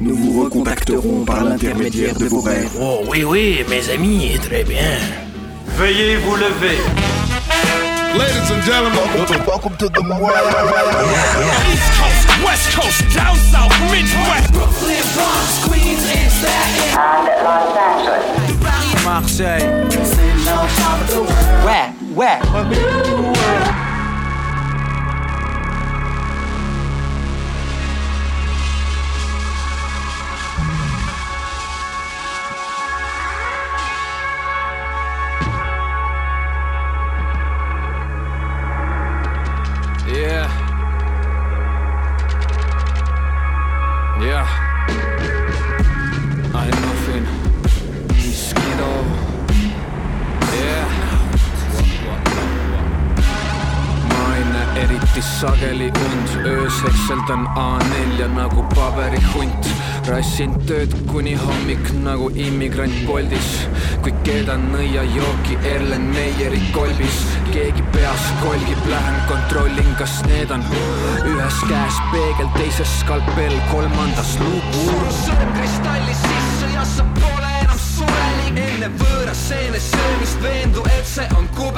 Nous vous recontacterons par l'intermédiaire de vos rêves. Oh oui, oui, mes amis, très bien. Veuillez vous lever. Ladies and gentlemen, welcome to the East Coast, West Coast, down south, Midwest. Brooklyn, Bronx, Queens, and Staten and Los Angeles. Marseille. Where? Where? Eriti sageli und öösel seldan A4 nagu paberihunt rassin tööd kuni hommik nagu immigrant Boltis kui keedan nõiajooki Erlen Meieri kolbis. Keegi peas kolgib, lähen kontrollin, kas need on ühes käes peegel, teises skalpell, kolmandas luup suru sõrm kristalli sisse ja sa pole enam surelik enne võõra seene söömist veendu, et see on kubetsis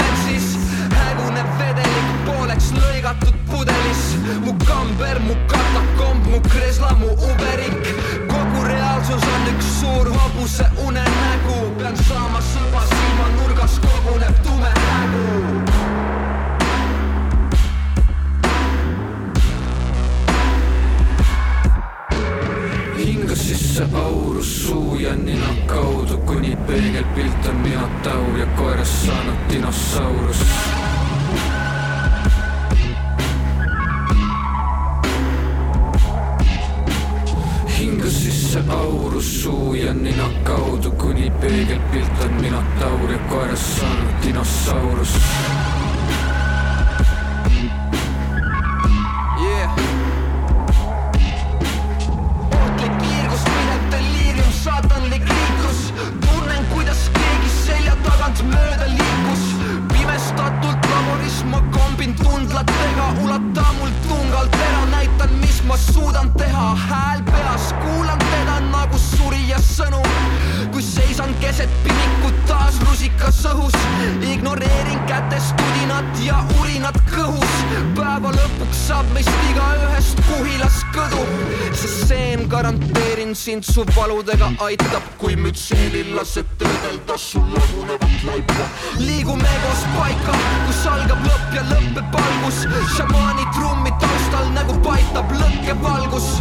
lõigatud pudelis mu kamber, mu katakomb, mu kresla, mu uberik. Kogu reaalsus on üks suur hobuse unenägu. Pean saama sõba silmanurgas koguneb tume hägu hinga sisse aurus suu ja nina kaudu, kuni peegelpilt on minotaur ja koerast saanud dinosaurus. Aurus suu ja nina kaudu, kuni peegelpilt on minotaur ja koerast saanud dinosaurus. Keset pinikut taas rusikas õhus. Ignoreerin kätest udinat ja urinat kõhus. Päeva lõpuks saab meist igaühest kuhilas kõdu. See seen, garanteerin sind su valudega aitab kui mütseelil lased töödelda sul lagunevat laipa liigume koos paika kus algab lõpp ja lõpeb algus. Šamaani trummi taustal nagu paitab lõkkevalgus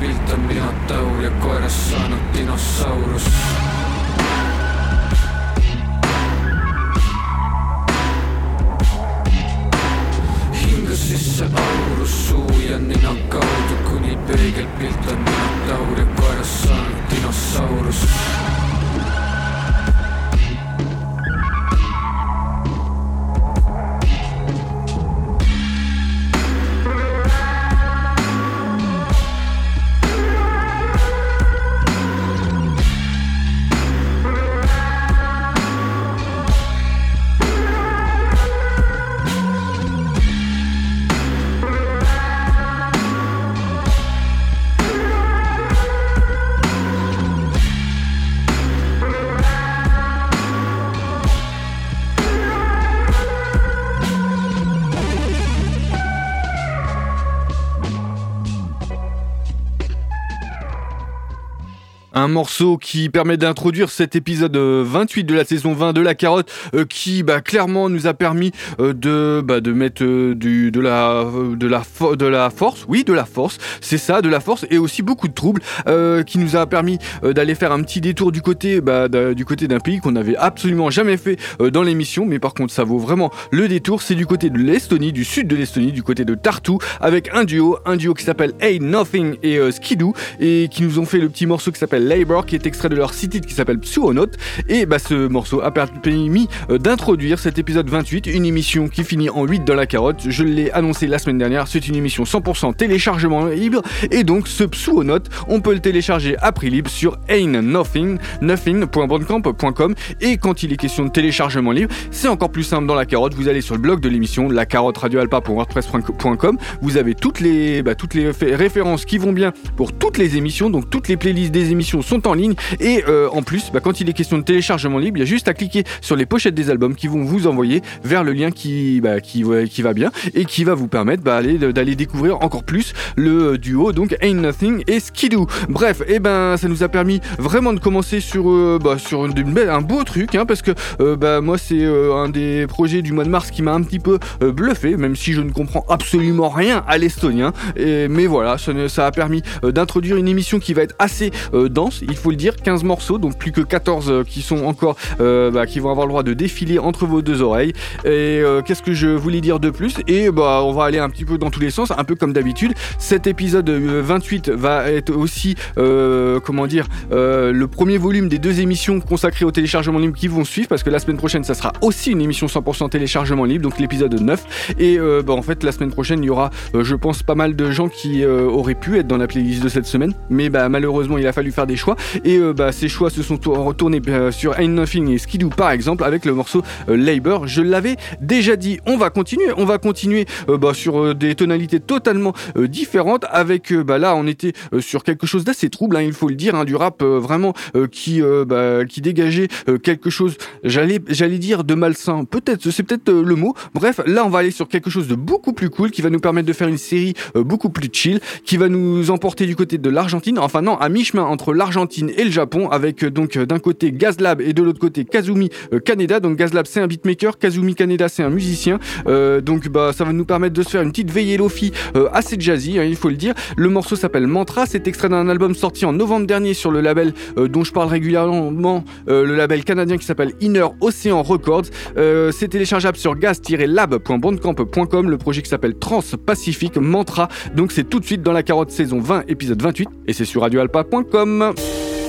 peegelpilt on minotaur ja koerast saanud dinosaurus. hinga sisse aurus suu ja nina kaudu, kuni peegelpilt on minotaur ja koerast saanud dinosaurus. Un morceau qui permet d'introduire cet épisode 28 de la saison 20 de la carotte qui bah, clairement nous a permis de, bah, de mettre du, de, la, de, la de la force, oui de la force, c'est ça, de la force et aussi beaucoup de troubles qui nous a permis d'aller faire un petit détour du côté, bah, du côté d'un pays qu'on n'avait absolument jamais fait dans l'émission mais par contre ça vaut vraiment le détour, c'est du côté de l'Estonie, du sud de l'Estonie, du côté de Tartu avec un duo, un duo qui s'appelle Hey Nothing et euh, Skidoo et qui nous ont fait le petit morceau qui s'appelle Qui est extrait de leur site qui s'appelle Psuonote et bah ce morceau a permis euh, d'introduire cet épisode 28, une émission qui finit en 8 dans la carotte. Je l'ai annoncé la semaine dernière, c'est une émission 100% téléchargement libre. Et donc ce Psuonote, on peut le télécharger à prix libre sur Ain't Nothing, nothing.bandcamp.com et quand il est question de téléchargement libre, c'est encore plus simple dans la carotte, vous allez sur le blog de l'émission, la carotte radioalpa.wordpress.com, vous avez toutes les, bah, toutes les références qui vont bien pour toutes les émissions, donc toutes les playlists des émissions sont en ligne et euh, en plus, bah, quand il est question de téléchargement libre, il y a juste à cliquer sur les pochettes des albums qui vont vous envoyer vers le lien qui, bah, qui, va bien et qui va vous permettre d'aller découvrir encore plus le euh, duo, donc Ain't Nothing et Skidoo. Bref, et eh ben ça nous a permis vraiment de commencer sur, euh, sur un beau truc, hein, parce que bah, moi c'est un des projets du mois de mars qui m'a un petit peu bluffé, même si je ne comprends absolument rien à l'estonien. Mais voilà, ça, a permis d'introduire une émission qui va être assez euh, il faut le dire, 15 morceaux, donc plus que 14 euh, qui sont encore, bah, qui vont avoir le droit de défiler entre vos deux oreilles. Et qu'est-ce que je voulais dire de plus? Et bah, on va aller un petit peu dans tous les sens, un peu comme d'habitude. Cet épisode 28 va être aussi, comment dire, le premier volume des deux émissions consacrées au téléchargement libre qui vont suivre, parce que la semaine prochaine, ça sera aussi une émission 100% téléchargement libre, donc l'épisode 9. Et bah, en fait, la semaine prochaine, il y aura, je pense, pas mal de gens qui euh, auraient pu être dans la playlist de cette semaine, mais bah, malheureusement il a fallu faire des choix. Et euh, bah, ces choix se sont retournés euh, sur Ain't Nothing et Skidoo par exemple avec le morceau Labor. Je l'avais déjà dit, on va continuer, on va continuer bah, sur des tonalités totalement différentes. Avec bah, là on était sur quelque chose d'assez trouble, hein, il faut le dire, hein, du rap vraiment qui, bah, qui dégageait quelque chose, j'allais j'allais dire de malsain, peut-être c'est peut-être le mot. Bref, là on va aller sur quelque chose de beaucoup plus cool qui va nous permettre de faire une série beaucoup plus chill, qui va nous emporter du côté de l'Argentine, enfin non, à mi-chemin entre l'Argentine et le Japon, avec euh, donc euh, d'un côté Gazlab et de l'autre côté Kazumi euh, Kaneda. Donc Gazlab c'est un beatmaker, Kazumi Kaneda c'est un musicien. donc bah ça va nous permettre de se faire une petite veillée lofi assez jazzy, hein, il faut le dire. Le morceau s'appelle Mantra, c'est extrait d'un album sorti en novembre dernier sur le label dont je parle régulièrement, le label canadien qui s'appelle Inner Ocean Records. c'est téléchargeable sur gaz-lab.bandcamp.com, le projet qui s'appelle Trans-Pacific Mantra. Donc c'est tout de suite dans la carotte saison 20 épisode 28 et c'est sur radioalpa.com. And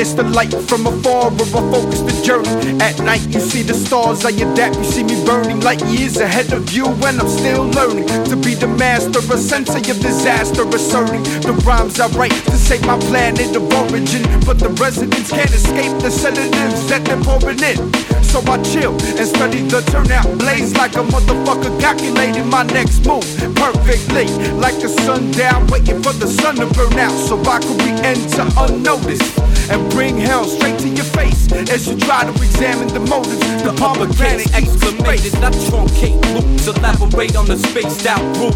it's the light from afar where I focus the journey. At night, you see the stars, I adapt, you see me burning light years ahead of you. And I'm still learning to be the master, a sensei of disaster, asserting the rhymes I write to save my planet of origin. But the residents can't escape the sedatives that they're pouring in. So I chill and study the turnout, blaze like a motherfucker, calculating my next move perfectly. Like a sundown, waiting for the sun to burn out, so I could re enter unnoticed and bring hell straight to your face as you try to examine the motives. The, pomegranate exclamated, not truncate loops, elaborate on the spaced out roof.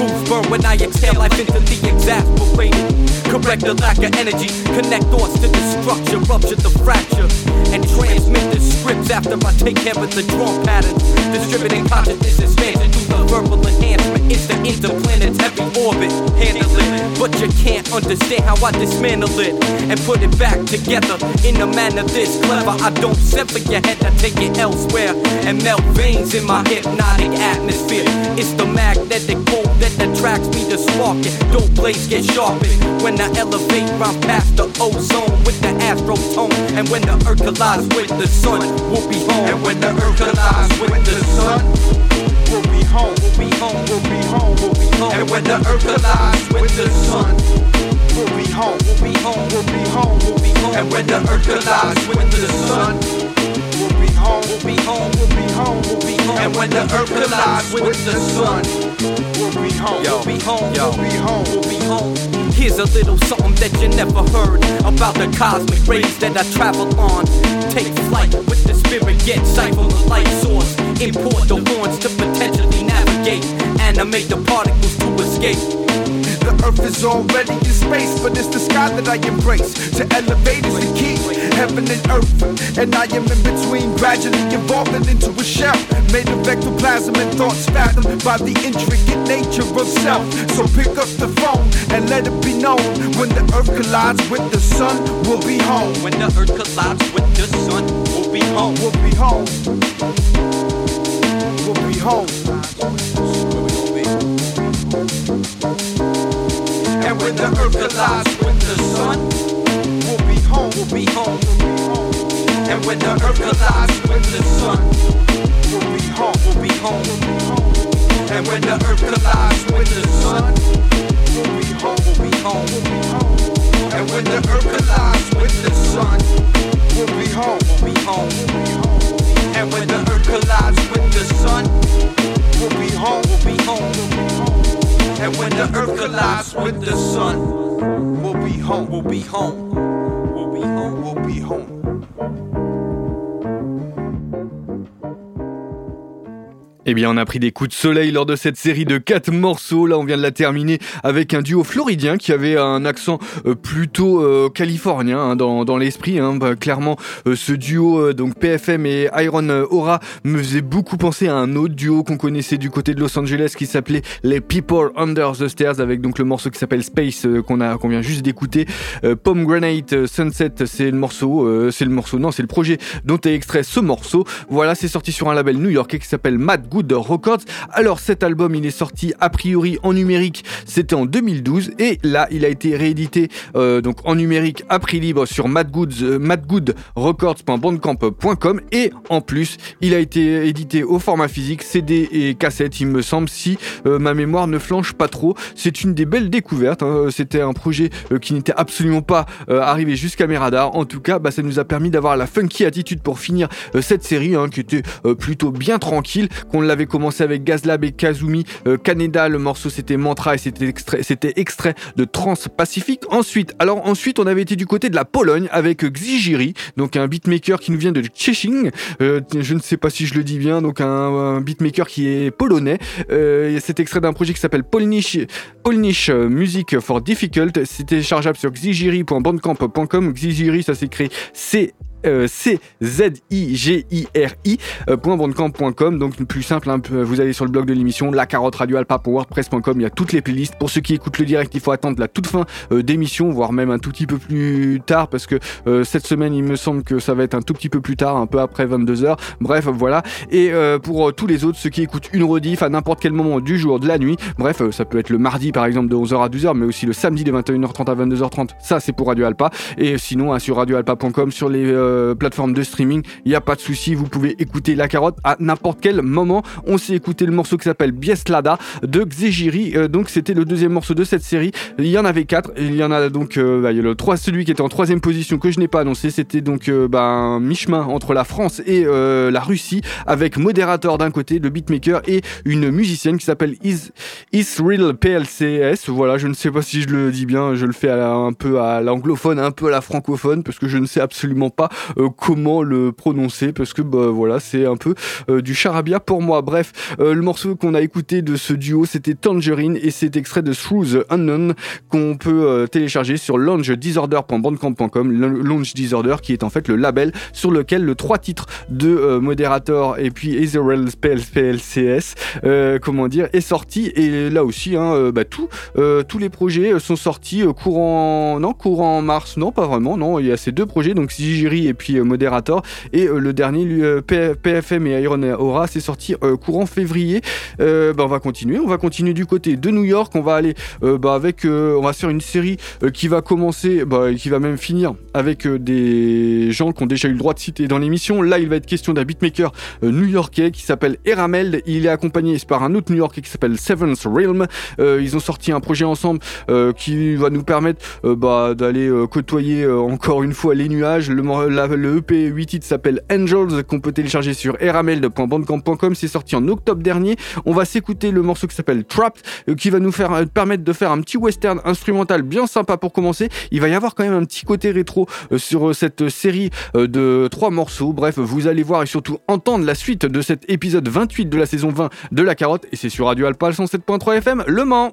Roof burn when I exhale life into the exasperated. Correct the lack of energy, connect thoughts to the structure, rupture the fracture, and transmit the scripts after I take care of the drum pattern. Distributing consciousness expansion through the verbal enhancement. It's the interplanetary orbit, handle it. But you can't understand how I dismantle it and put it back together in a manner this clever. I don't sever your head, I take it elsewhere and melt veins in my hypnotic atmosphere. It's the magnetic pole that attracts me to spark it. Dope blades get sharpened when I elevate round past the ozone with the astro tone. And when the earth collides with the sun, we'll be home. And when the earth collides with the sun, we'll be home. We'll be home. We'll be home. We'll be home. And when the earth collides with the sun, we'll be home. We'll be home. We'll be home. We'll be home. And when the earth collides with the sun, be home. We'll be home. We'll be home. We'll be home. And when the earth collides with the sun, we'll be home. We'll be home. We'll be home. We'll be home. Here's a little something that you never heard about the cosmic rays that I travel on. Take flight with the spirit, get sight from the light source. Import the horns to potentially navigate, animate the particles to escape. The earth is already in space, but it's the sky that I embrace. To elevate is the key, heaven and earth. And I am in between, gradually evolving into a shell. Made of ectoplasm and thoughts fathomed by the intricate nature of self. So pick up the phone and let it be known. When the earth collides with the sun, we'll be home. When the earth collides with the sun, we'll be home. We'll be home. We'll be home. And when the earth collides with the sun, We'll be home. And when the earth collides with the sun, we'll be home. We'll be home. And when the earth collides with the sun, we'll be home. We'll be home. And when the earth collides with the sun, we'll be home. We'll be home. And when the earth collides with the sun, we'll be home. We'll be home. And when the earth collides with the sun, we'll be home. We'll be home. Be home. Eh bien, on a pris des coups de soleil lors de cette série de quatre morceaux. Là, on vient de la terminer avec un duo floridien qui avait un accent euh, plutôt euh, californien hein, dans, dans l'esprit. Hein. Bah, clairement, euh, ce duo, euh, donc PFM et Iron Aura, me faisait beaucoup penser à un autre duo qu'on connaissait du côté de Los Angeles qui s'appelait les People Under the Stairs avec donc le morceau qui s'appelle Space euh, qu'on a qu'on vient juste d'écouter. Euh, Pomegranate Sunset, c'est le morceau, euh, c'est le morceau, non, c'est le projet dont est extrait ce morceau. Voilà, c'est sorti sur un label new-yorkais qui s'appelle Mad Good Records. Alors cet album, il est sorti a priori en numérique, c'était en 2012 et là, il a été réédité euh, donc en numérique à prix libre sur madgoods, euh, madgoodrecords.bandcamp.com et en plus, il a été édité au format physique, CD et cassette, il me semble, si euh, ma mémoire ne flanche pas trop. C'est une des belles découvertes. hein. C'était un projet euh, qui n'était absolument pas arrivé jusqu'à mes radars. En tout cas, bah, ça nous a permis d'avoir la funky attitude pour finir cette série hein, qui était plutôt bien tranquille. Qu'on l'avait commencé avec Gazlab et Kazumi euh. Le morceau c'était Mantra et c'était extrait, de Trans-Pacific. Ensuite, alors ensuite, on avait été du côté de la Pologne avec Xijiri, donc un beatmaker qui nous vient de Tchéching. Euh, je ne sais pas si je le dis bien, donc un, beatmaker qui est polonais. Euh, c'est extrait d'un projet qui s'appelle Polnish, Music for Difficult. C'est téléchargeable sur xijiri.bandcamp.com. Xijiri, ça s'écrit C C-Z-I-G-I-R-I, euh. Donc, plus simple, hein, vous allez sur le blog de l'émission, la carotte radio wordpress.com. Il y a toutes les playlists. Pour ceux qui écoutent le direct, il faut attendre la toute fin euh, d'émission, voire même un tout petit peu plus tard, parce que euh, cette semaine, il me semble que ça va être un tout petit peu plus tard, un peu après 22h. Bref, voilà. Et euh, pour euh, tous les autres, ceux qui écoutent une rediff à n'importe quel moment du jour, de la nuit, bref, euh, ça peut être le mardi par exemple de 11h à 12h, mais aussi le samedi de 21h30 à 22h30. Ça, c'est pour Radio Alpa. Et sinon, hein, sur radioalpa.com, sur les euh, plateformes de streaming, il n'y a pas de souci, vous pouvez écouter La Carotte à n'importe quel moment. On s'est écouté le morceau qui s'appelle Bieslada de Xejiri. Euh, donc, c'était le deuxième morceau de cette série. Il y en avait quatre. Il y en a donc euh, bah, le 3, celui qui était en troisième position que je n'ai pas annoncé. C'était donc bah, mi-chemin entre la France et la Russie avec modérateur d'un côté, le beatmaker et une musicienne qui s'appelle Is Israel PLCS. Voilà, je ne sais pas si je le dis bien, je le fais un peu à l'anglophone, un peu à la francophone parce que je ne sais absolument pas comment le prononcer parce que bah, voilà, c'est un peu euh, du charabia pour moi. Bref, euh, le morceau qu'on a écouté de ce duo, c'était Tangerine et c'est extrait de Through the Unknown qu'on peut euh, télécharger sur launchdisorder.bandcamp.com, Launch Disorder qui est en fait le label sur lequel le trois titres de euh, Moderator et puis Israel PLCS, euh, comment dire, est sorti. Et là aussi, hein, euh, bah, tout, euh, tous les projets euh, sont sortis euh, courant, non, courant mars, non, pas vraiment, non, il y a ces deux projets, donc Et puis euh, Moderator et euh, le dernier, euh, PFM et Iron Aura, c'est sorti courant février. Bah, on va continuer, on va continuer du côté de New York, on va aller bah, avec, on va faire une série qui va commencer, bah, qui va même finir avec des gens qui ont déjà eu le droit de citer dans l'émission. Là, il va être question d'un beatmaker new-yorkais qui s'appelle Eramel. Il est accompagné par un autre new-yorkais qui s'appelle Seventh Realm. Ils ont sorti un projet ensemble qui va nous permettre bah, d'aller côtoyer encore une fois les nuages. Le, le EP 8 titres s'appelle Angels qu'on peut télécharger sur eramel.bandcamp.com. C'est sorti en octobre dernier. On va s'écouter le morceau qui s'appelle Trapped euh, qui va nous faire euh, permettre de faire un petit western instrumental bien sympa pour commencer. Il va y avoir quand même un petit côté rétro euh, sur cette série de trois morceaux. Bref, vous allez voir et surtout entendre la suite de cet épisode 28 de la saison 20 de La Carotte et c'est sur Radio Alpa 107.3 FM Le Mans.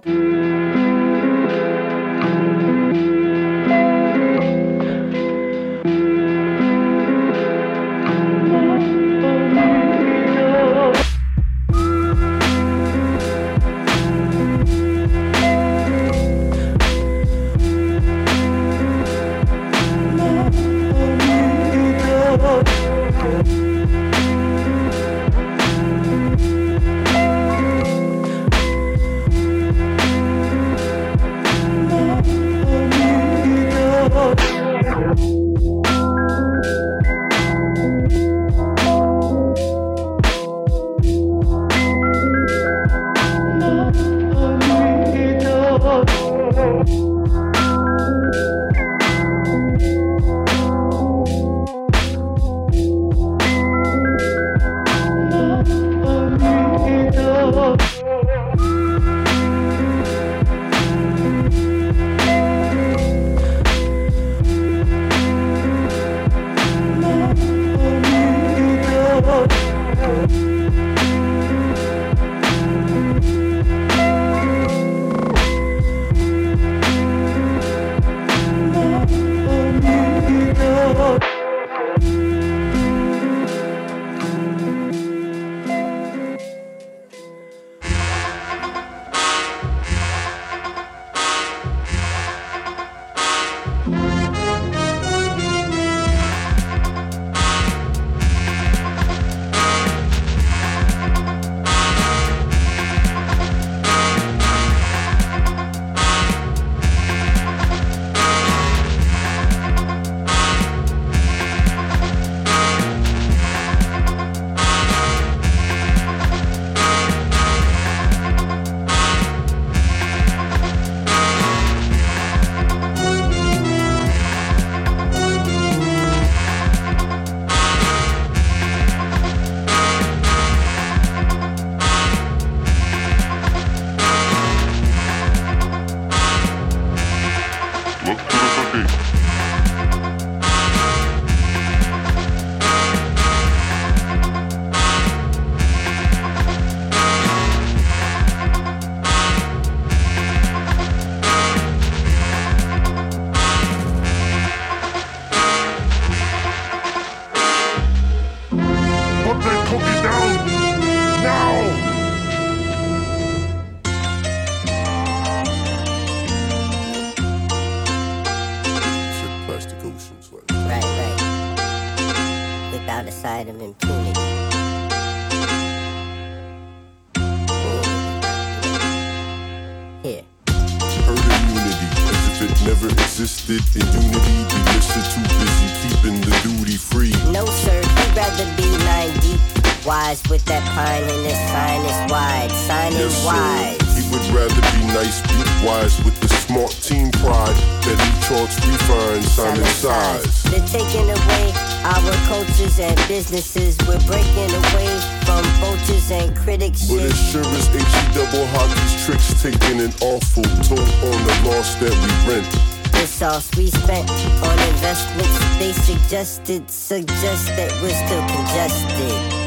Wise with that pine and his sign is wide. Sign is Yes, wide. sir. He would rather be nice, be wise with the smart team pride that he charts refine, Simon size. They're taking away our cultures and businesses. We're breaking away from vultures and critics. But it sure is HE double hockey's tricks taking an awful toll on the loss that we rent. The sauce we spent on investments, they suggested, suggest that we're still congested.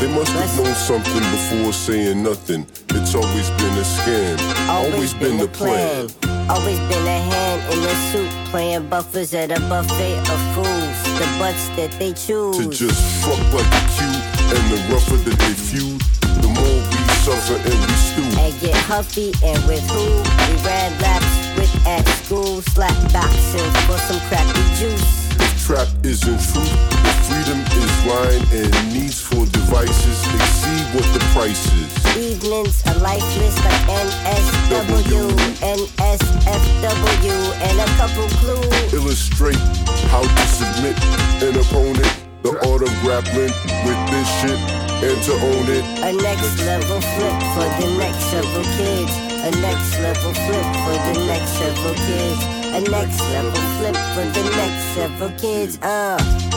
They must have known something before saying nothing. It's always been a scam, always been the plan. Always been a hand in the soup, playing buffers at a buffet of fools. The butts that they choose. To just fuck like a cue, and the rougher that they feud, the more we suffer and we stew. and get huffy and with who we ran laps with at school slap boxing for some crappy juice trap isn't truth, freedom is lying and needs for devices. Exceed what the price is. evenings are lifeless like NSW NSFW and a couple clues. Illustrate how to submit an opponent, the art of grappling with this shit, and to own it. a next level flip for the next several kids a next level flip for the next several kids. A next level flip for the next several kids. Uh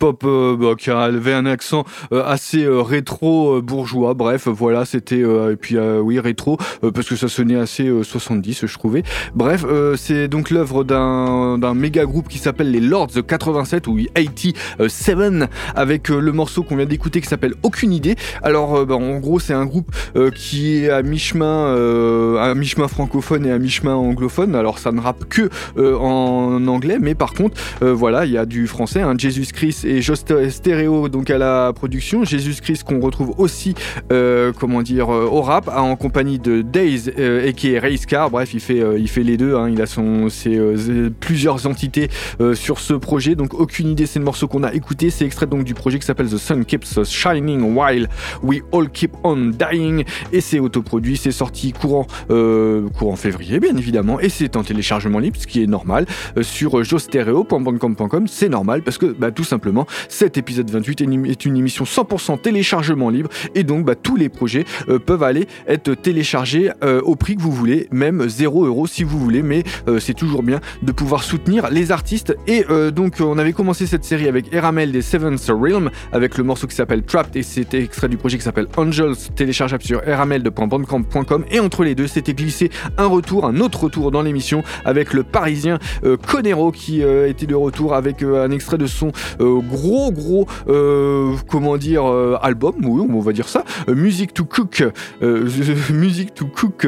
hip-hop euh, bah, qui avait un accent euh, assez euh, rétro bourgeois. Bref, voilà, c'était et puis oui rétro parce que ça sonnait assez euh, 70, je trouvais. Bref, c'est donc l'œuvre d'un méga groupe qui s'appelle les Lords 87 ou 87 avec le morceau qu'on vient d'écouter qui s'appelle Aucune idée. Alors bah, en gros, c'est un groupe qui est à mi-chemin à mi-chemin francophone et à mi-chemin anglophone. Alors ça ne rappe que en anglais, mais par contre, voilà, il y a du français, hein, Jesus Christ et Just Stereo donc à la production. Jesus Christ qu'on retrouve aussi, euh, comment dire, euh, au rap, en compagnie de Days et qui est Race Car. Bref, il fait, euh, il fait les deux. hein, il a son, plusieurs entités sur ce projet. Donc aucune idée, c'est le morceau qu'on a écouté. C'est extrait donc du projet qui s'appelle The Sun Keeps Shining While We All Keep On Dying et c'est autoproduit. C'est sorti courant, courant février, bien évidemment, et c'est en téléchargement libre, ce qui est normal sur jostereo.bandcamp.com. C'est normal parce que bah, tout simplement, cet épisode 28 est une- émission 100% téléchargement libre et donc bah, tous les projets euh, peuvent aller être téléchargés euh, au prix que vous voulez, même 0 euros si vous voulez, mais euh, c'est toujours bien de pouvoir soutenir les artistes. Et donc on avait commencé cette série avec Eramel des Seventh Realm avec le morceau qui s'appelle Trapped et c'était extrait du projet qui s'appelle Angels, téléchargeable sur eramel.bandcamp.com et entre les deux c'était glissé un retour, un autre retour dans l'émission avec le parisien Conero qui était de retour avec un extrait de son gros gros euh, comment dire euh, album, oui on va dire ça, euh, Music to Cook, Music to Cook,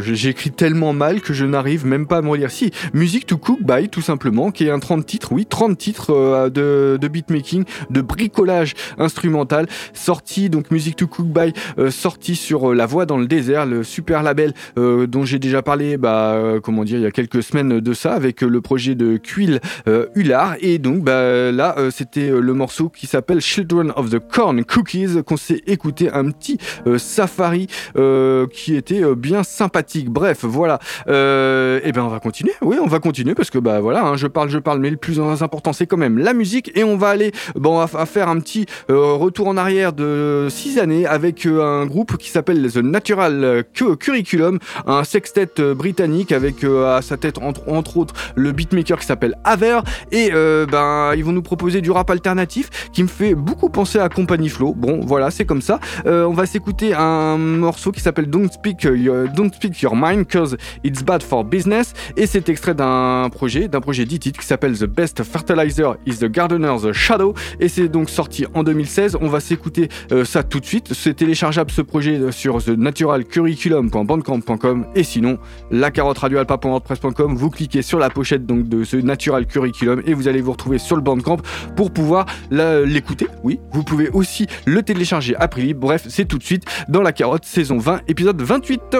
j'écris tellement mal que je n'arrive même pas à me relire. Si, Music to Cook by tout simplement, qui est un 30 titres, oui 30 titres de, de beatmaking, de bricolage instrumental, sorti donc Music to Cook by, sorti sur La Voix dans le désert, le super label dont j'ai déjà parlé, bah comment dire, il y a quelques semaines de ça avec le projet de Quill euh, Hullard et donc bah là c'était euh, le morceau qui s'appelle Children of the Corn Cookies qu'on s'est écouté un petit euh, safari euh, qui était bien sympathique. Bref, voilà. Et ben on va continuer. Oui, on va continuer parce que bah voilà, hein, je parle, je parle, mais le plus important c'est quand même la musique et on va aller, bon, on va f- faire un petit retour en arrière de six années avec un groupe qui s'appelle The Natural Cu- Curriculum, un sextet britannique avec à sa tête entre, entre autres le beatmaker qui s'appelle Aver et euh, ben ils vont nous proposer du rap alternatif qui me fait beaucoup penser à Company Flow. Bon, voilà, c'est comme ça. Euh, on va s'écouter un morceau qui s'appelle Don't Speak Your, Don't Speak Your Mind Cause It's Bad for Business et c'est extrait d'un projet, d'un projet dit qui s'appelle The Best Fertilizer is the Gardener's Shadow et c'est donc sorti en 2016. On va s'écouter euh, ça tout de suite. C'est téléchargeable ce projet euh, sur thenaturalcurriculum.bandcamp.com et sinon la carotte radioalpa.wordpress.com. Vous cliquez sur la pochette donc de ce Natural Curriculum et vous allez vous retrouver sur le Bandcamp pour pouvoir l'écouter. Oui, vous pouvez aussi le télécharger à prix. Bref, c'est tout de suite dans la carotte saison 20 épisode 28.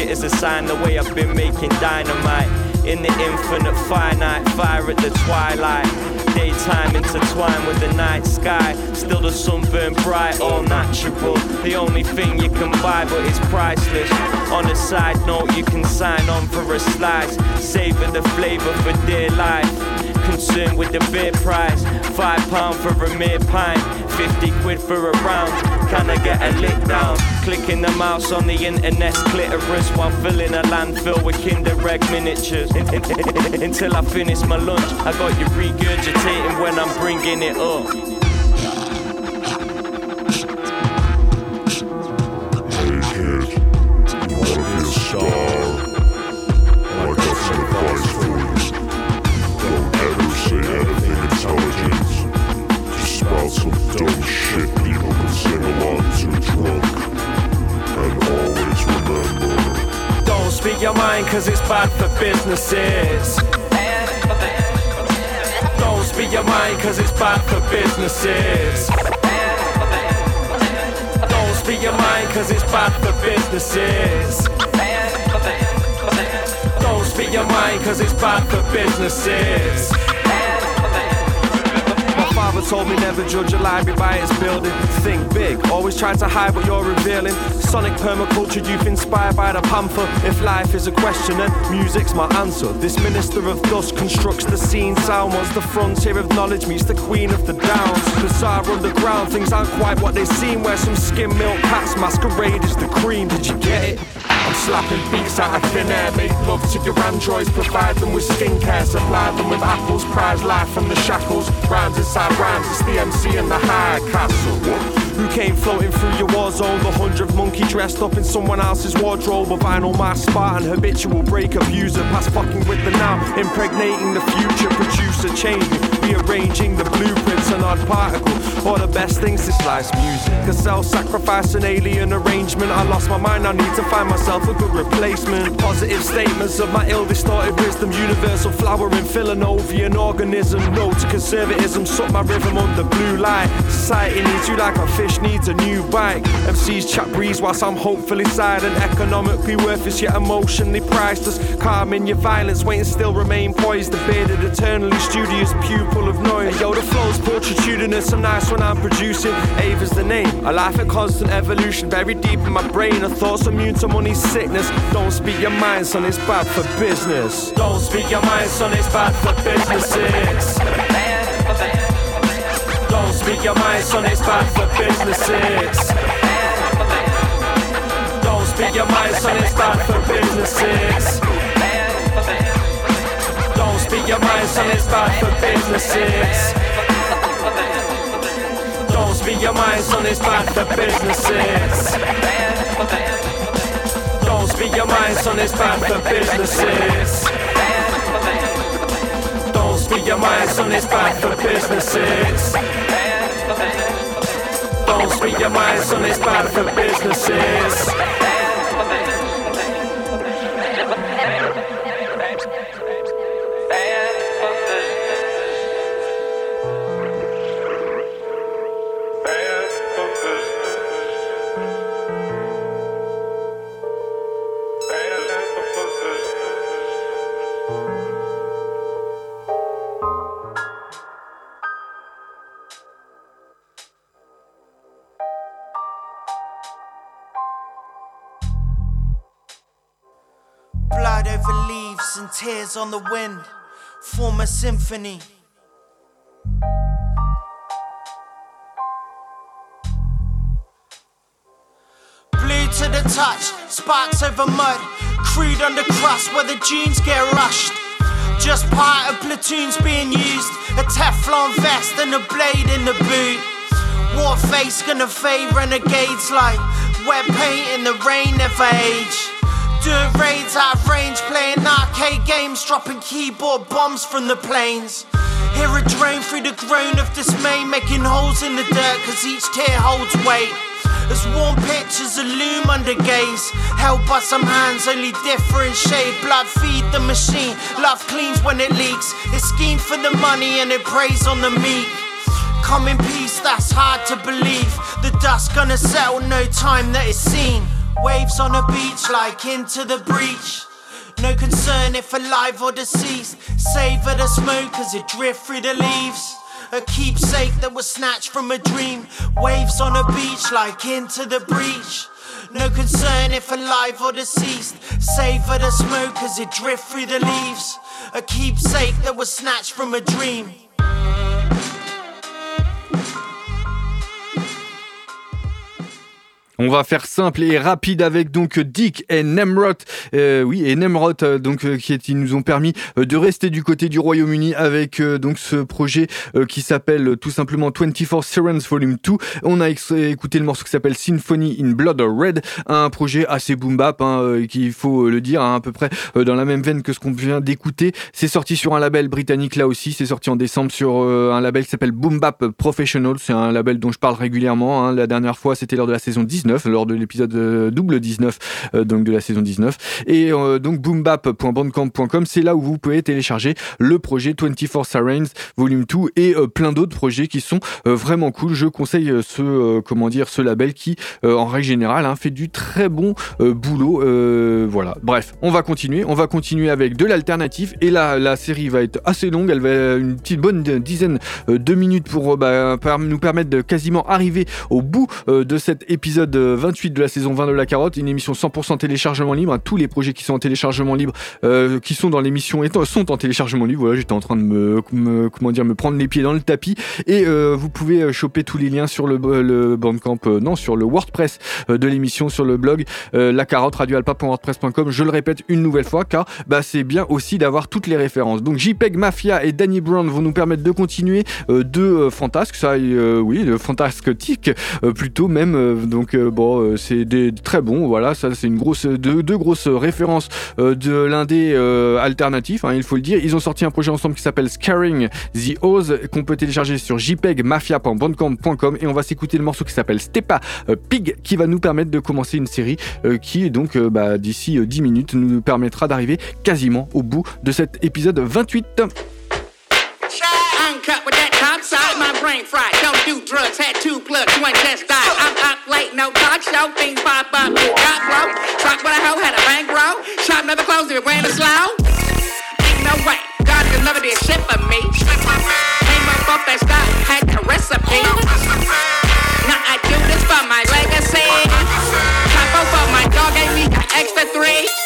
It as a sign the way I've been making dynamite. In the infinite finite, fire at the twilight. Daytime intertwined with the night sky. Still the sun burn bright, all natural. The only thing you can buy, but it's priceless. On a side note, you can sign on for a slice. Savor the flavor for dear life concerned with the beer price. Five pound for a mere pint, 50 quid for a round. Can I get a lick down? Clicking the mouse on the internet's clitoris while filling a landfill with Kinder Egg miniatures. Until I finish my lunch, I got you regurgitating when I'm bringing it up. Cause it's bad for businesses. Don't speak your mind cause it's bad for businesses. Don't speak your mind cause it's bad for businesses. Don't speak your mind cause it's bad for businesses. Father told me never judge a library by its building. Think big, always try to hide what you're revealing. Sonic permaculture, youth inspired by the panther. If life is a question, then music's my answer. This minister of dust constructs the scene. Sound was the frontier of knowledge meets the queen of the downs. Bizarre underground, things aren't quite what they seem. Where some skim milk cats masquerade is the cream. Did you get it? I'm slapping beats out of thin air, make love to your androids, provide them with skincare, supply them with apples, prize life from the shackles, rhymes inside rhymes, it's the MC in the high castle. Who came floating through your war zone? The hundredth monkey dressed up in someone else's wardrobe. A vinyl mask Spartan, habitual break abuser. Past fucking with the now, impregnating the future. Producer changing, rearranging the blueprints. An odd particle, All the best things to slice music. A self sacrifice, an alien arrangement. I lost my mind, I need to find myself a good replacement. Positive statements of my ill distorted wisdom. Universal flowering, Philanovian organism. No to conservatism, suck my rhythm under blue light. Society needs you like a fish needs a new bike. MCs chat breeze whilst I'm hopefully silent. Economically worthless yet emotionally priceless. Calm in your violence, wait and still remain poised. The bearded, eternally studious pupil of noise. Yo, the flow's portraitudinous, I'm nice when I'm producing. Ava's the name, a life in constant evolution. Buried deep in my brain, a thoughts immune to money's sickness. Don't speak your mind, son, it's bad for business. Don't speak your mind, son, it's bad for businesses. Don't speak your mind, son, it's bad for businesses. Don't speak your mind, son, it's bad for businesses. Son, it's bad for businesses. Don't speak your mind, son, it's bad for businesses. Don't speak your mind, son, it's bad for businesses. Don't speak your mind, son, it's bad for businesses. Don't speak your mind, son, it's bad for businesses. Tears on the wind form a symphony. Blue to the touch, sparks over mud, crude under crust where the dunes get rushed. Just part of platoons being used, a Teflon vest and a blade in the boot. War face gonna fade renegades like wet paint in the rain never age. Doing raids of range, playing arcade games, dropping keyboard bombs from the planes. Hear a drone through the groan of dismay, making holes in the dirt, cause each tear holds weight. As warm pictures illume under gaze, held by some hands, only different shade. Blood feed the machine, love cleans when it leaks. It schemes for the money and it preys on the meat. Come in peace, that's hard to believe. The dust gonna settle, no time that is seen. Waves on a beach, like into the breach. No concern if alive or deceased. Savor the smoke as it drift through the leaves. A keepsake that was snatched from a dream. Waves on a beach, like into the breach. No concern if alive or deceased. Savor the smoke as it drift through the leaves. A keepsake that was snatched from a dream. On va faire simple et rapide avec donc Dick et Nemrod. Euh, oui, et Nemrod, euh, donc euh, qui, est, nous ont permis de rester du côté du Royaume-Uni avec donc ce projet qui s'appelle tout simplement 24 Sirens Volume 2. On a écouté le morceau qui s'appelle Symphony in Blood Red, un projet assez boom bap, hein, qu'il faut le dire, hein, à peu près dans la même veine que ce qu'on vient d'écouter. C'est sorti sur un label britannique là aussi. C'est sorti en décembre sur un label qui s'appelle Boom Bap Professional. C'est un label dont je parle régulièrement. Hein. La dernière fois, c'était lors de la saison 19 lors de l'épisode euh, double 19 euh, donc de la saison 19 et euh, donc boombap.bandcamp.com c'est là où vous pouvez télécharger le projet 24 Sirens Volume 2 et plein d'autres projets qui sont vraiment cool. Je conseille ce comment dire ce label qui en règle générale hein, fait du très bon boulot voilà. Bref on va continuer. On va continuer avec de l'alternatif. Et là la série va être assez longue. Elle va une petite bonne dizaine de minutes pour bah, nous permettre de quasiment arriver au bout de cet épisode 28 de la saison 20 de La Carotte, une émission 100% téléchargement libre. Tous les projets qui sont en téléchargement libre, euh, qui sont dans l'émission, sont en téléchargement libre. Voilà, j'étais en train de me, comment dire, me prendre les pieds dans le tapis. Et euh, vous pouvez euh, choper tous les liens sur le, le Bandcamp, non, sur le WordPress de l'émission, sur le blog La Carotte, radioalpa.wordpress.com. Je le répète une nouvelle fois, car bah, c'est bien aussi d'avoir toutes les références. Donc JPEG Mafia et Danny Brown vont nous permettre de continuer de fantasque, ça, oui, de fantastique plutôt même. donc bon, euh, c'est très bons. Voilà, ça c'est une grosse, deux, grosses références euh, de l'indé euh, alternatif. Hein, il faut le dire. Ils ont sorti un projet ensemble qui s'appelle Scaring the Oz qu'on peut télécharger sur jpegmafia.bandcamp.com et on va s'écouter le morceau qui s'appelle Stepa Pig qui va nous permettre de commencer une série qui donc bah, d'ici 10 minutes nous permettra d'arriver quasiment au bout de cet épisode 28. cut with that top side, my brain fried. Don't do drugs, had two plugs, ain't just died. I'm up late, no talk show, things pop up, got blow. Talk with a hoe, had a bankroll. Shop never closed, it ran slow. Ain't no way, God could never did shit for me. Came up off that stock, had the recipe. Now I do this for my legacy. Capo for my dog gave me an extra three.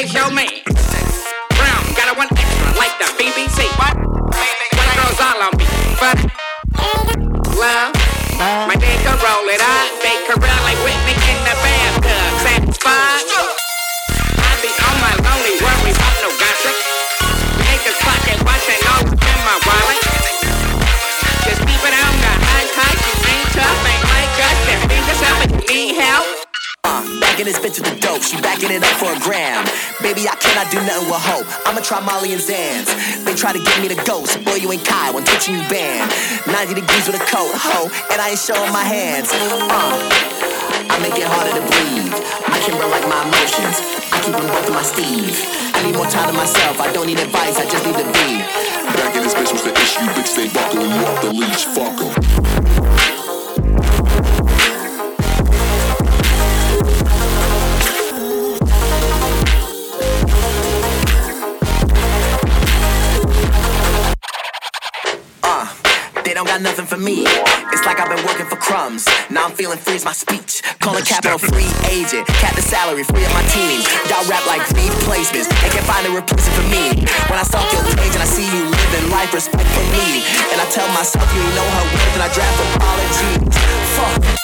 Is your man? Brown, got a one extra, like the BBC. What? One girls all on me, but love. My nigga roll it up, make her run like Whitney in the bathtub. Satisfied. I be on my lonely worry about no gossip. Niggas pocket watching all in my wallet. Just keep it on the high tight. You ain't tough, ain't like us. Just think yourself if you need help. Uh, back in this bitch with the dope, she backing it up for a gram. Baby, I cannot do nothing with hope. I'ma try Molly and Zans. They try to get me the ghost. Boy, you ain't Kai when teaching you band. 90 degrees with a coat, ho, and I ain't showing my hands. Uh, I make it harder to breathe. I can run like my emotions. I keep them both in my sleeve. I need more time to myself. I don't need advice. I just need to be. Back in this bitch was the issue. Bitch, they buckle you off the leash. Fuck 'em. They don't got nothing for me. It's like I've been working for crumbs. Now I'm feeling free's my speech. Calling capital free agent. Cap the salary, free of my team. Y'all rap like replacements. They can find a replacement for me. When I stalk your page and I see you living life, respect for me. And I tell myself you know her worth and I draft apologies. Fuck.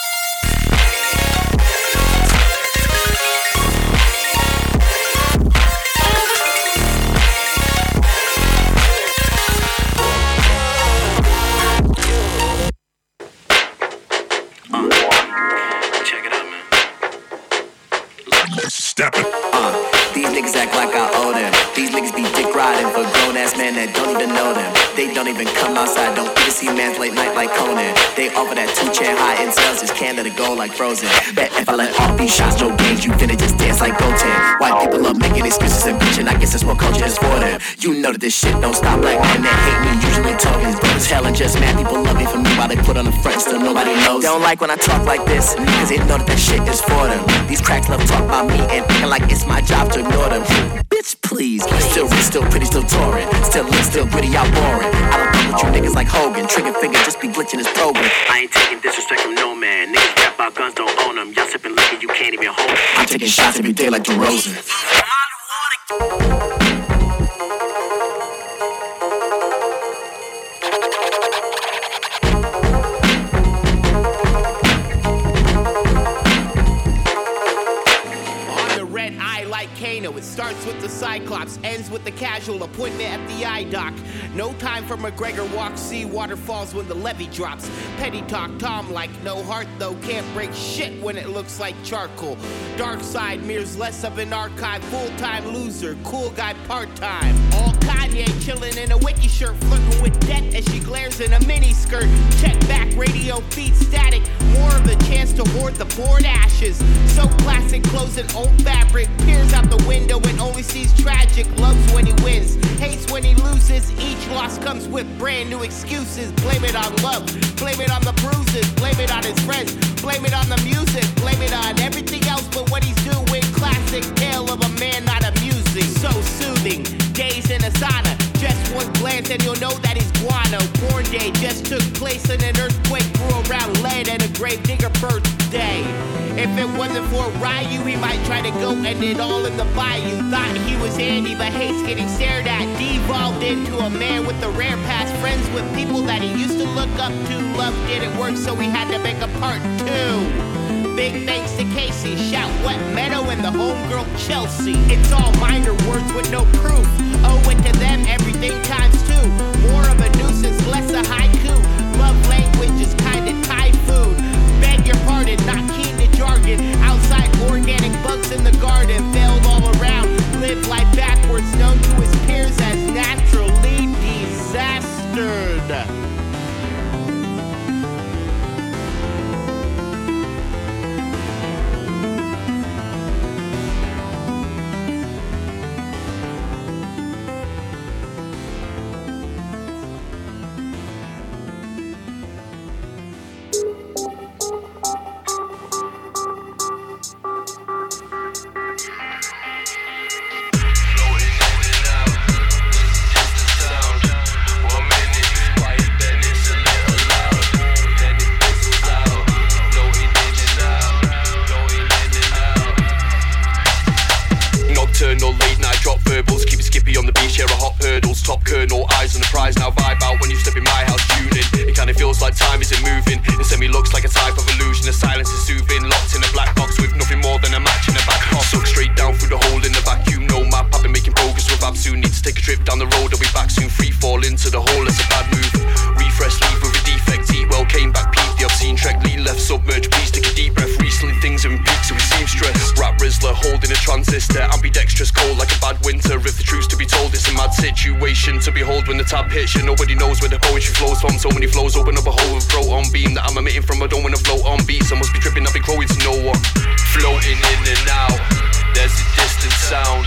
Step it. Uh, these niggas act like I owe them. These niggas be dick riding for grown ass that don't even know them. They don't even come outside, don't even see man's late night like Conan. They offer that two chair high in sales, just can let it go like frozen. Bet if I let off these shots, Joe games, you finna just dance like Goten. White people love making excuses and bitching, I guess that's what culture is for them. You know that this shit don't stop black men that hate me, usually talking is broke as hell and just mad people love me for me while they put on the front, still nobody knows. They don't like when I talk like this, cause they know that that shit is for them. These cracks love talk about me and thinking like it's my job to ignore them. Bitch, please. Still rich, still pretty, still touring. Still lit, still gritty, y'all boring. I don't fuck with you niggas like Hogan. Trigger finger just be glitching his program. I ain't taking disrespect from no man. Niggas rap about guns, don't own them. Y'all sipping liquor, you can't even hold 'em. I'm taking shots every day like DeRozan. On the the Cyclops, ends with the casual appointment at the eye doc. No time for McGregor walks, see waterfalls when the levy drops. Petty talk, Tom like no heart though, can't break shit when it looks like charcoal. Dark side mirrors less of an archive, full time loser, cool guy part time. All Kanye chilling in a wiki shirt, flirting with death as she glares in a mini skirt. Check back, radio feed static, more of a chance to hoard the board ashes. So classic, clothes and old fabric, peers out the window and only sees tragic. Loves when he wins, hates when he loses. Each loss comes with brand new excuses. Blame it on love, blame it on the bruises, blame it on his friends, blame it on the music, blame it on everything else but what he's doing. Classic tale of a man not amusing, so soothing. Days in a sauna, glance and you'll know that he's guano. Born day just took place in an earthquake, grew around lead and a grave digger birthday. If it wasn't for Ryu, he might try to go end it all in the bayou. Thought he was Andy, but hates getting stared at. Devolved into a man with a rare past, friends with people that he used to look up to. Love didn't work, so we had to make a part two. Big thanks to Casey, shout Wet Meadow and the homegirl Chelsea. It's all minor words with no proof. Owe it to them, everything times two. More of a nuisance, less a haiku. Love language is kinda typhoon. Beg your pardon, not keen to jargon. Outside organic bugs in the garden, failed all around. Live life backwards, known to his peers as naturally disastered. Situation to behold when the tab hits you. Nobody knows where the poetry flows from. So many flows open up a hole with on beam that I'm emitting from. I don't wanna float on beats. I must be tripping, I've been growing to no one. Floating in and out, there's a distant sound.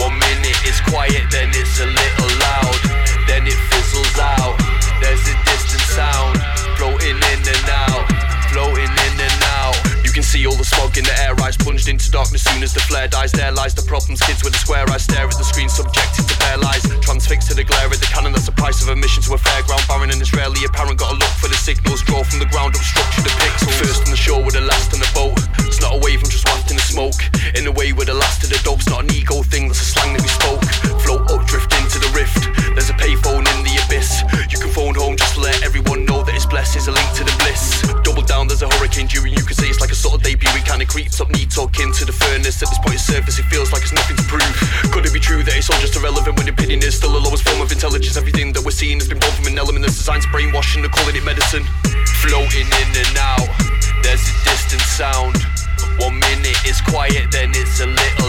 One minute it's quiet, then it's a little loud. Then it fizzles out, there's a distant sound. Floating in and out, see all the smog in the air, I plunged into darkness soon as the flare dies. There lies the problems, kids with a square eye stare at the screen, subjected to bare lies. Transfixed to the glare of the cannon, that's the price of admission to a fairground. Barren and Israeli apparent, gotta look for the signals, draw from the ground up, structure the pixels. First on the shore with the last on the boat. It's not a wave, I'm just wafting the smoke. In the way with the last of the dope's not an ego thing, that's a slang that we spoke. Float up, drift into the rift. There's a payphone in the abyss. You can phone home, just let everyone know that it's blessed. Is a link there's a hurricane due and you can say it's like a sort of debut. We kinda creeps up, knee talking to the furnace. At this point, it's surface, it feels like it's nothing to prove. Could it be true that it's all just irrelevant when opinion is still the lowest form of intelligence? Everything that we're seeing has been born from an element that's designed to brainwash and they're calling it medicine. Floating in and out, there's a distant sound. One minute it's quiet, then it's a little.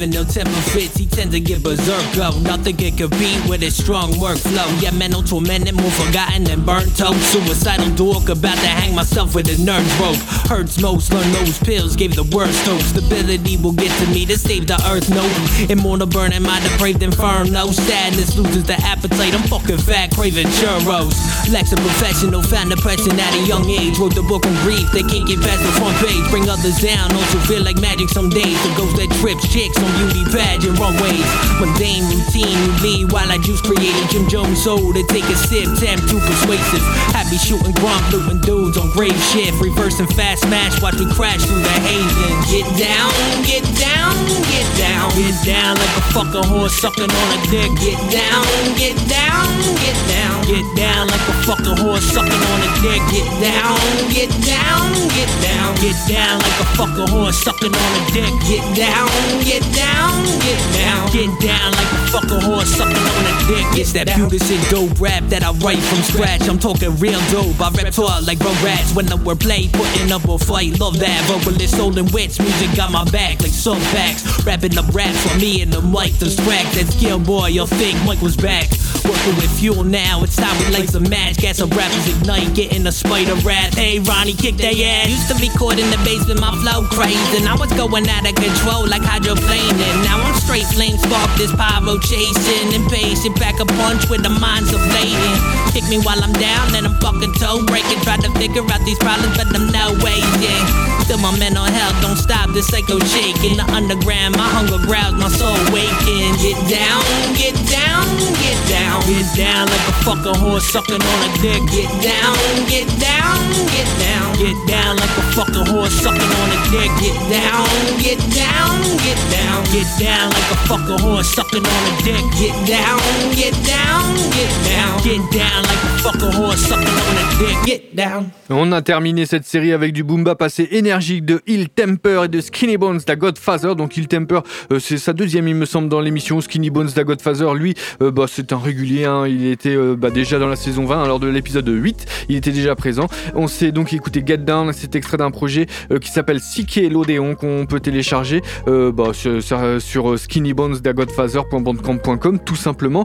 Having no temper fits, he tend to get berserk go. Nothing can compete with his strong workflow. Yeah, mental tormented, more forgotten than burnt toast. Suicidal dork, about to hang myself with a nerve rope. Hurts most, learn those pills, gave the worst hope. Stability will get to me to save the earth. No, immortal burning my depraved inferno. Sadness loses the appetite. I'm fucking fat, craving churros. Lex a professional, found depression at a young age. Wrote the book on grief, they can't get past the front page. Bring others down, also feel like magic some days. The ghost that trips chicks beauty pageant runways. Mundane routine, lead while I juice creating Jim Jones soul to take a sip. Damn, too persuasive. Happy shooting grump, looting dudes on grave shift. Reversing fast smash, watch me crash through the hazen. Get down, get down, get down. Get down like a fucking horse sucking on a dick. Get down, get down, get down. Get down like a fucking horse sucking on a dick. Get down, get down, get down. Get down like a fucking horse sucking on a dick. Get down, get down, get down. Get down like a fucking horse sucking on a dick. It's that beautiful dope rap that I write from scratch. I'm talking real dope. I rap hard like bro rats when I were play, putting up a fight. Love that vocalist, stolen wits. Music got my back like sub packs. Rapping up raps for me and the mic to track. That skill boy, you think Mike was back. Working with fuel now, it's time we light some match. Gas some rappers ignite, getting a spider rat. Hey, Ronnie, kick their ass. Used to record in the basement, my flow crazy. And I was going out of control like hydroplaning. Now I'm straight flame spark, this pyro chasing. Impatient, back a punch with the minds of. Kick me while I'm down, and I'm fucking toe breaking. Try to figure out these problems, but I'm no way. Still my mental health don't stop, this psycho shake. In the underground, my hunger growls, my soul waking. Get down, get down, get down. Get down like a fucking horse sucking on a dick. Get down, get down, get down. Get down like a fucking horse sucking on a dick. Get down, get down, get down. Get down like a fucking horse sucking on a dick. Get down, get down, get down. Get down like a fucking horse sucking on a terminé cette série avec du boom bap assez énergique de Hill Temper et de Skinny Bones, da Godfather. Donc Hill Temper, euh, c'est sa deuxième, il me semble, dans l'émission. Skinny Bones, da Godfather, lui, euh, bah, c'est un régulier. hein. Il était euh, bah, déjà dans la saison 20, lors de l'épisode 8, il était déjà présent. On s'est donc écouté Get Down, c'est extrait d'un projet qui s'appelle Psyche l'Odéon qu'on peut télécharger bah, sur, sur, sur skinnybonesdagodfather.bandcamp.com tout simplement.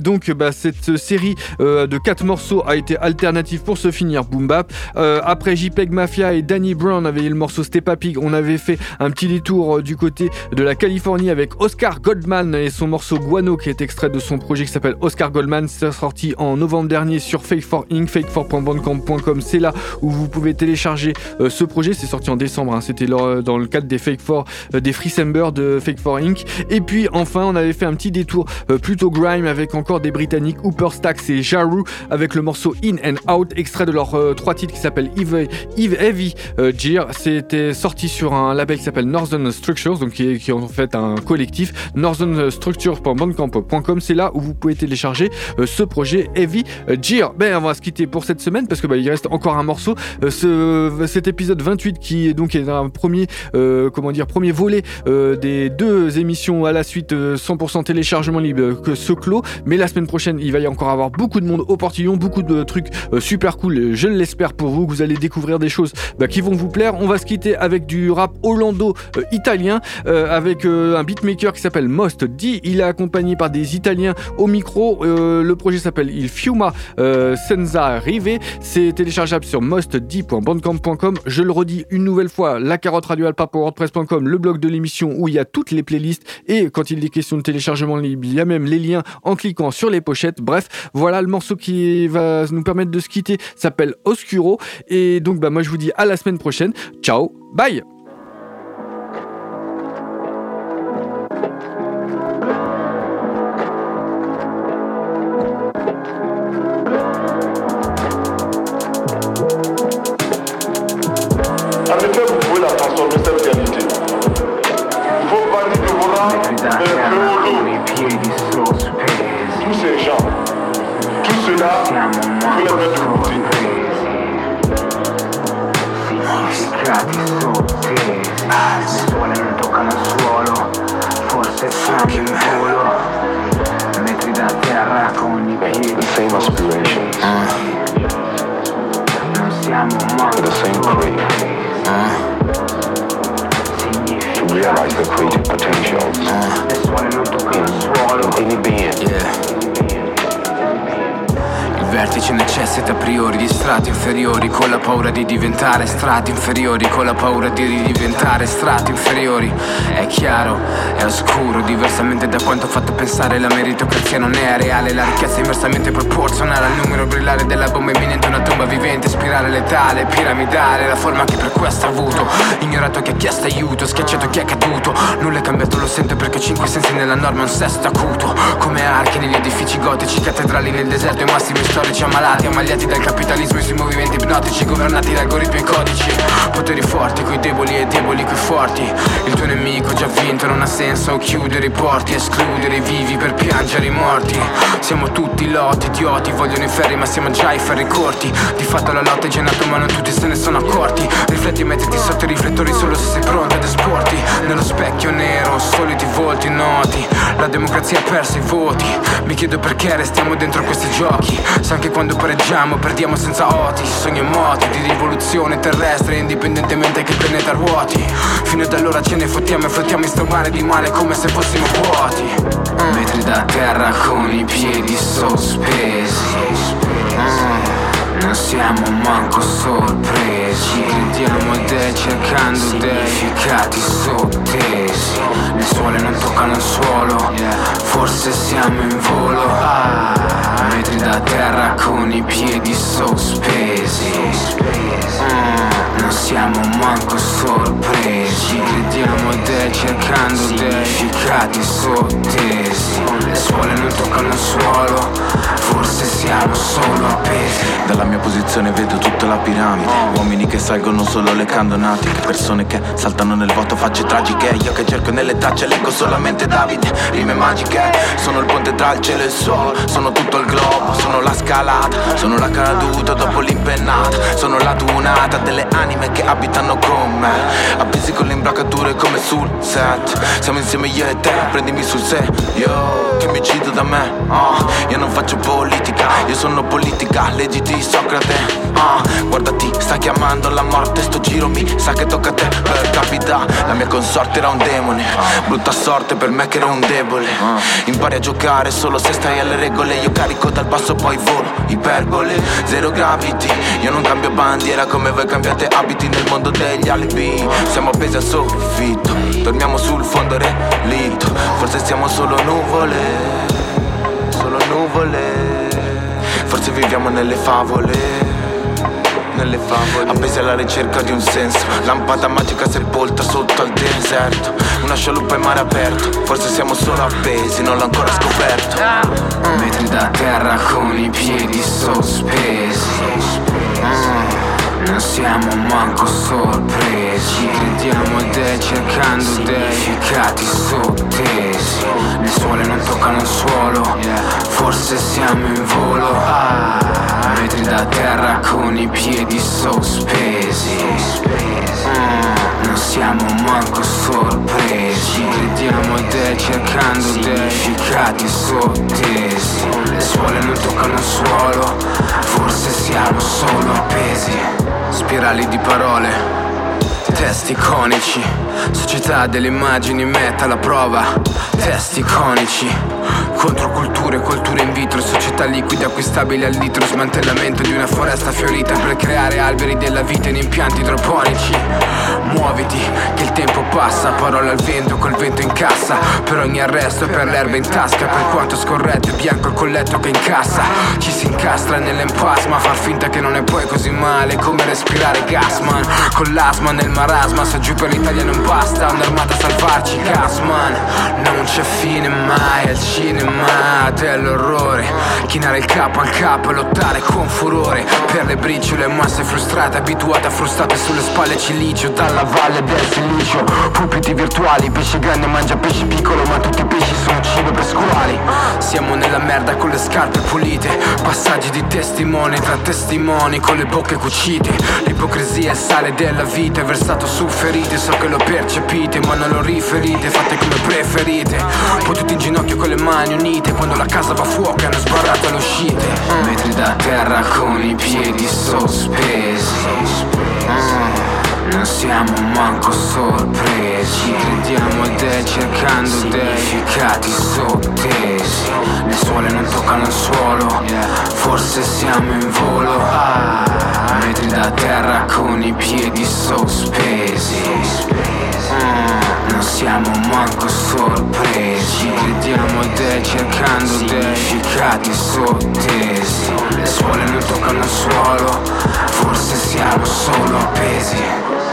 Donc bah, cette série de 4 morceaux a été alternative pour se finir Boom Bap. Euh, après JPEG Mafia et Danny Brown avait le morceau Steppa Pig, on avait fait un petit détour euh, du côté de la Californie avec Oscar Goldman et son morceau Guano qui est extrait de son projet qui s'appelle Oscar Goldman. C'est sorti en novembre dernier sur Fake for Inc, fake4.bandcamp.com. C'est là où vous pouvez télécharger euh, ce projet. C'est sorti en décembre. hein. C'était dans le cadre des Fake for euh, des Free Sember de Fake for Inc. Et puis enfin, on avait fait un petit détour euh, plutôt grime avec encore des Britanniques Hooper Stacks et Jaru avec le morceau In and Out, extrait de leurs euh, trois titres qui s'appellent Eve, Eve Heavy euh, Gear. C'était sorti sur un label qui s'appelle Northern Structures, donc qui est, qui en fait un collectif. Northern Structures.bandcamp.com, c'est là où vous pouvez télécharger euh, ce projet Heavy Gear. Ben, on va se quitter pour cette semaine parce que bah, il reste encore un morceau. Euh, ce, cet épisode 28 qui est donc est un premier, comment dire, premier volet des deux émissions à la suite euh, 100% téléchargement libre que ce clos. Mais la semaine prochaine, il va y encore avoir beaucoup de monde au portillon, beaucoup de trucs euh, super cool. Je l'espère pour vous, vous allez découvrir des choses bah, qui vont vous plaire. On va se quitter avec du rap hollando-italien, euh, avec euh, un beatmaker qui s'appelle Most D. Il est accompagné par des Italiens au micro. Le projet s'appelle Il Fiuma Senza Rive. C'est téléchargeable sur mostd.bandcamp.com. Je le redis une nouvelle fois, la carotte radio wordpress.com, le blog de l'émission où il y a toutes les playlists. Et quand il est question de téléchargement libre, il y a même les liens en cliquant sur les pochettes. Bref, voilà le morceau qui va nous permettre de se quitter. S'appelle Oscuro. Et donc, bah, moi, je vous dis à la semaine prochaine. Ciao, bye! Necessita a priori di strati inferiori con la paura di diventare strati inferiori con la paura di diventare strati inferiori. È chiaro è oscuro diversamente da quanto ho fatto pensare la meritocrazia non è reale la ricchezza è inversamente proporzionale al numero brillare della bomba imminente una tomba vivente spirale letale piramidale la forma che per questo ha avuto ignorato chi ha chiesto aiuto schiacciato chi è caduto nulla è cambiato lo sento perché cinque sensi nella norma un sesto acuto come archi negli edifici gotici cattedrali nel deserto i massimi storici ammalati ammagliati dal capitalismo e sui movimenti ipnotici governati da algoritmi e codici. Poteri forti coi deboli e deboli coi forti. Il tuo nemico già vinto non ha senso chiudere i porti escludere i vivi per piangere i morti. Siamo tutti lotti idioti vogliono i ferri ma siamo già i ferri corti. Di fatto la lotta è già nata ma non tutti se ne sono accorti. Rifletti e mettiti sotto i riflettori solo se sei pronto ad esporti. Nello specchio nero soliti volti noti. La democrazia ha perso i voti. Mi chiedo perché restiamo dentro questi giochi. Se anche quando pareggiamo perdiamo senza oti sogni e moti di rivoluzione terrestre indipendentemente che il pianeta ruoti. Fino ad allora ce ne fottiamo e flottiamo in sto mare di male come se fossimo vuoti. Metri da terra con i piedi sospesi. Mm, non siamo manco sorpresi. Crediamo dei cercando dei significati sottesi. Le suole non toccano il suolo. Forse siamo in volo. Metri da terra con i piedi sospesi. Mm, Non siamo manco sorpresi. Crediamo dei cercando dei significati sottesi. Le suole non toccano il suolo. Forse siamo solo appesi. Dalla mia posizione vedo tutta la piramide. Uomini che salgono solo le candonatiche Persone che saltano nel vuoto, facce tragiche. Io che cerco nelle tracce, leggo solamente Davide Rime magiche, sono il ponte tra il cielo e il suolo Sono tutto il globo, sono la scalata. Sono la caduta dopo l'impennata Sono la tunata delle anime che abitano con me. Appesi con le imbracature come sul set. Siamo insieme io e te, prendimi sul serio. Che mi uccido da me, ah. Io non faccio politica, io sono politica Leggiti Socrate, ah. Guardati, sta chiamando la morte Sto giro mi sa che tocca a te. Per capita La mia consorte era un demone Brutta sorte per me che ero un debole. Impari a giocare solo se stai alle regole Io carico dal basso poi volo Iperbole, zero gravity. Io non cambio bandiera come voi cambiate abiti Nel mondo degli alibi Siamo appesi al soffitto Dormiamo sul fondo relitto. Forse siamo solo nuvole Solo nuvole Forse viviamo nelle favole nelle favole. Appesi alla ricerca di un senso. Lampada magica sepolta sotto al deserto. Una scialuppa in mare aperto. Forse siamo solo appesi, non l'ho ancora scoperto. Metri da terra con i piedi sospesi. Mm, Non siamo manco sorpresi. Crediamo dei cercando dei significati sottesi. Le suole non toccano il suolo. Forse siamo in volo. Metri da terra con i piedi sospesi. Mm, Non siamo manco sorpresi. Crediamo dei cercando dei significati sottesi. Le suole non toccano il suolo. Forse siamo solo appesi Spirali di parole Testi iconici, società delle immagini metta alla prova Testi iconici, controculture, culture in vitro Società liquide acquistabili al litro Smantellamento di una foresta fiorita Per creare alberi della vita in impianti idroponici. Muoviti, che il tempo passa Parole al vento, col vento in cassa Per ogni arresto e per l'erba in tasca Per quanto scorretto e bianco il colletto che incassa. Ci si incastra nell'empasma Far finta che non è poi così male Come respirare gas man. Con l'asma nel marasma Se giù per l'Italia non basta Un'armata a salvarci gas man. Non c'è fine mai al cinema dell'orrore Chinare il capo al capo e lottare con furore. Per le briciole masse frustrate Abituate a frustate sulle spalle cilicio Dalla valle del silicio. Pupiti virtuali Pesce grande mangia pesce piccolo Ma tutti i pesci sono cibo per squali siamo nella merda con le scarpe pulite. Passaggi di testimoni tra testimoni con le bocche cucite. L'ipocrisia è il sale della vita, è versato su ferite. So che lo percepite ma non lo riferite, fate come preferite. Poi tutti in ginocchio con le mani unite Quando la casa va a fuoco hanno sbarrato le uscite. Mm. Metri da terra con i piedi sospesi. Mm. Non siamo manco sorpresi. Crediamo ed è cercando significati sottesi. Le suole non toccano il suolo. Forse siamo in volo. Metri da terra con i piedi sospesi non siamo manco sorpresi. Ci crediamo dei cercando significati sottesi. Le suole non toccano il suolo Forse siamo solo appesi.